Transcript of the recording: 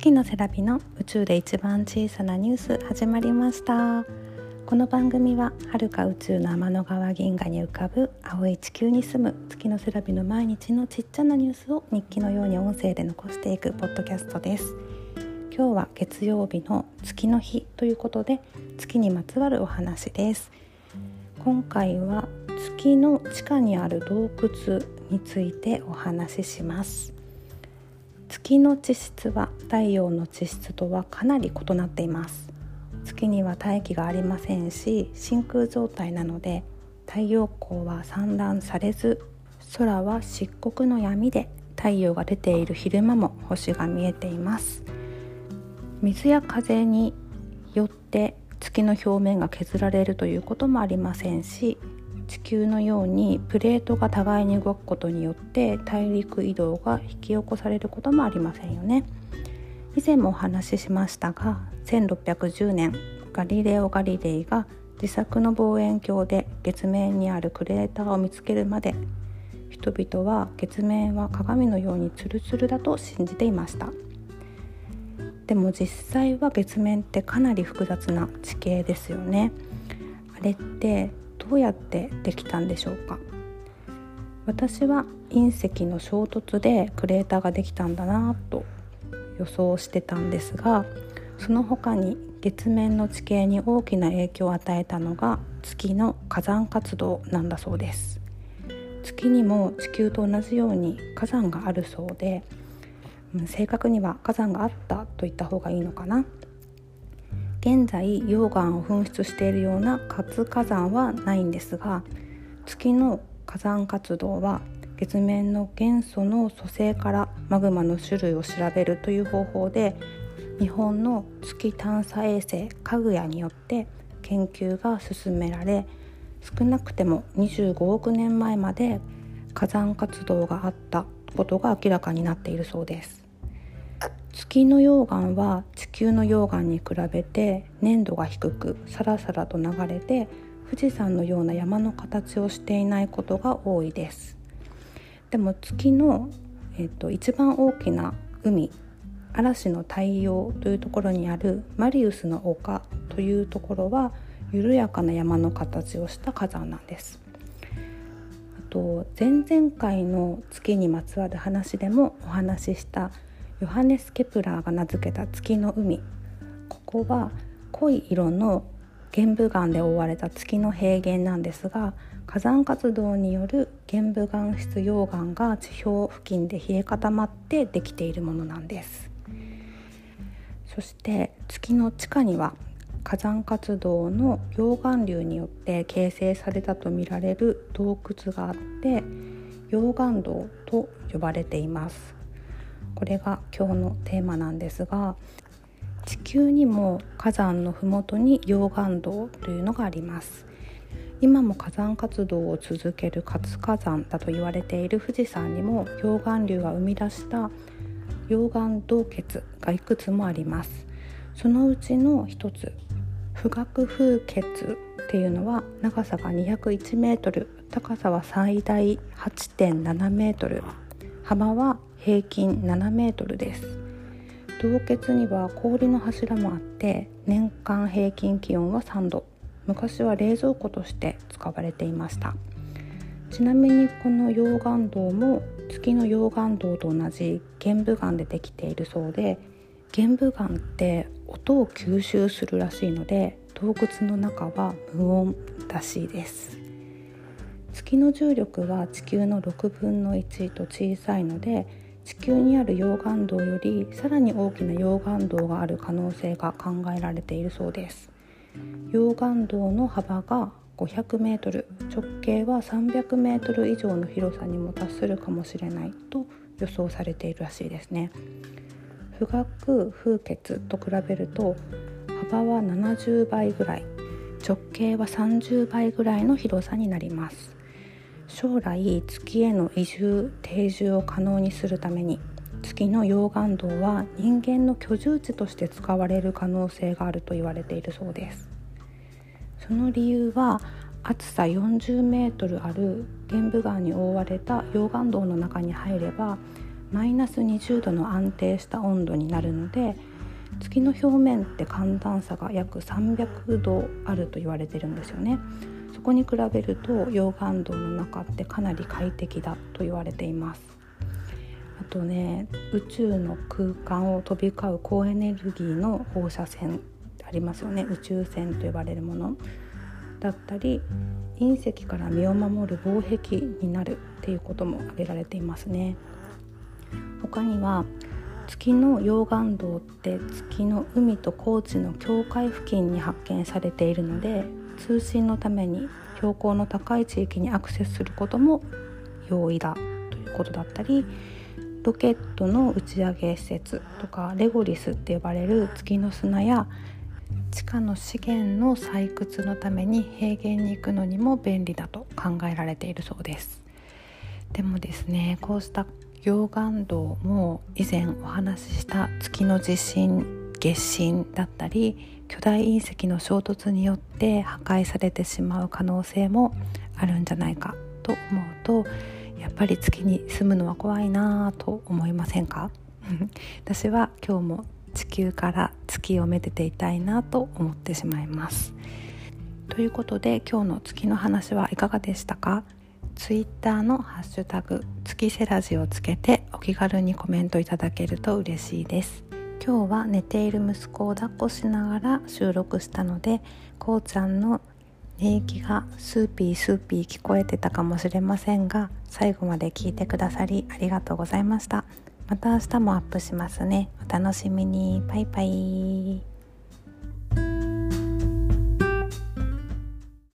月のセラピの宇宙で一番小さなニュース始まりました。この番組は遥か宇宙の天の川銀河に浮かぶ青い地球に住む月のセラピの毎日のちっちゃなニュースを日記のように音声で残していくポッドキャストです。今日は月曜日の月の日ということで月にまつわるお話です。今回は月の地下にある洞窟についてお話しします。月の地質は太陽の地質とはかなり異なっています。月には大気がありませんし真空状態なので太陽光は散乱されず空は漆黒の闇で太陽が出ている昼間も星が見えています。水や風によって月の表面が削られるということもありませんし地球のようにプレートが互いに動くことによって大陸移動が引き起こされることもありませんよね。以前もお話ししましたが1610年ガリレオ・ガリレイが自作の望遠鏡で月面にあるクレーターを見つけるまで人々は月面は鏡のようにツルツルだと信じていました。でも実際は月面ってかなり複雑な地形ですよね。あれってうやってできたんでしょうか？私は隕石の衝突でクレーターができたんだなと予想してたんですがその他に月面の地形に大きな影響を与えたのが月の火山活動なんだそうです。月にも地球と同じように火山があるそうで正確には火山があったと言った方がいいのかな？現在溶岩を噴出しているような活火山はないんですが月の火山活動は月面の元素の組成からマグマの種類を調べるという方法で日本の月探査衛星かぐやによって研究が進められ少なくても25億年前まで火山活動があったことが明らかになっているそうです。月の溶岩は地球の溶岩に比べて粘度が低くサラサラと流れて富士山のような山の形をしていないことが多いです。でも月の、えっと、一番大きな海嵐の太陽というところにあるマリウスの丘というところは緩やかな山の形をした火山なんです。あと前々回の月にまつわる話でもお話ししたヨハネス・ケプラーが名付けた月の海。ここは濃い色の玄武岩で覆われた月の平原なんですが火山活動による玄武岩質溶岩が地表付近で冷え固まってできているものなんです。そして月の地下には火山活動の溶岩流によって形成されたとみられる洞窟があって溶岩洞と呼ばれています。これが今日のテーマなんですが地球にも火山の麓に溶岩洞というのがあります。今も火山活動を続ける活火山だと言われている富士山にも溶岩流が生み出した溶岩洞穴がいくつもあります。そのうちの一つ富岳風穴っていうのは長さが201メートル高さは最大8.7メートル幅は平均7メートルです。洞穴には氷の柱もあって年間平均気温は3度。昔は冷蔵庫として使われていました。ちなみにこの溶岩洞も月の溶岩洞と同じ玄武岩でできているそうで玄武岩って音を吸収するらしいので洞窟の中は無音らしいです。月の重力は地球の6分の1と小さいので地球にある溶岩洞よりさらに大きな溶岩洞がある可能性が考えられているそうです。溶岩洞の幅が500メートル直径は300メートル以上の広さにも達するかもしれないと予想されているらしいですね。富岳風穴と比べると幅は70倍ぐらい直径は30倍ぐらいの広さになります。将来月への移住定住を可能にするために月の溶岩洞は人間の居住地として使われる可能性があると言われているそうです。その理由は厚さ40メートルある玄武岩に覆われた溶岩洞の中に入ればマイナス20度の安定した温度になるので月の表面って寒暖差が約300度あると言われてるんですよね。そこに比べると溶岩洞の中ってかなり快適だと言われています。あとね宇宙の空間を飛び交う高エネルギーの放射線ありますよね。宇宙船と呼ばれるもの。だったり隕石から身を守る防壁になるっていうことも挙げられていますね。他には月の溶岩洞って月の海と高地の境界付近に発見されているので通信のために標高の高い地域にアクセスすることも容易だということだったりロケットの打ち上げ施設とかレゴリスって呼ばれる月の砂や地下の資源の採掘のために平原に行くのにも便利だと考えられているそうです。でもですねこうした溶岩洞も以前お話しした月の地震月震だったり巨大隕石の衝突によって破壊されてしまう可能性もあるんじゃないかと思うとやっぱり月に住むのは怖いなと思いませんか？私は今日も地球から月をめでていたいなと思ってしまいます。ということで今日の月の話はいかがでしたか？ツイッターのハッシュタグ月セラジをつけてお気軽にコメントいただけると嬉しいです。今日は寝ている息子を抱っこしながら収録したのでこうちゃんの寝息がスーピースーピー聞こえてたかもしれませんが最後まで聞いてくださりありがとうございました。また明日もアップしますね。お楽しみに。バイバイ。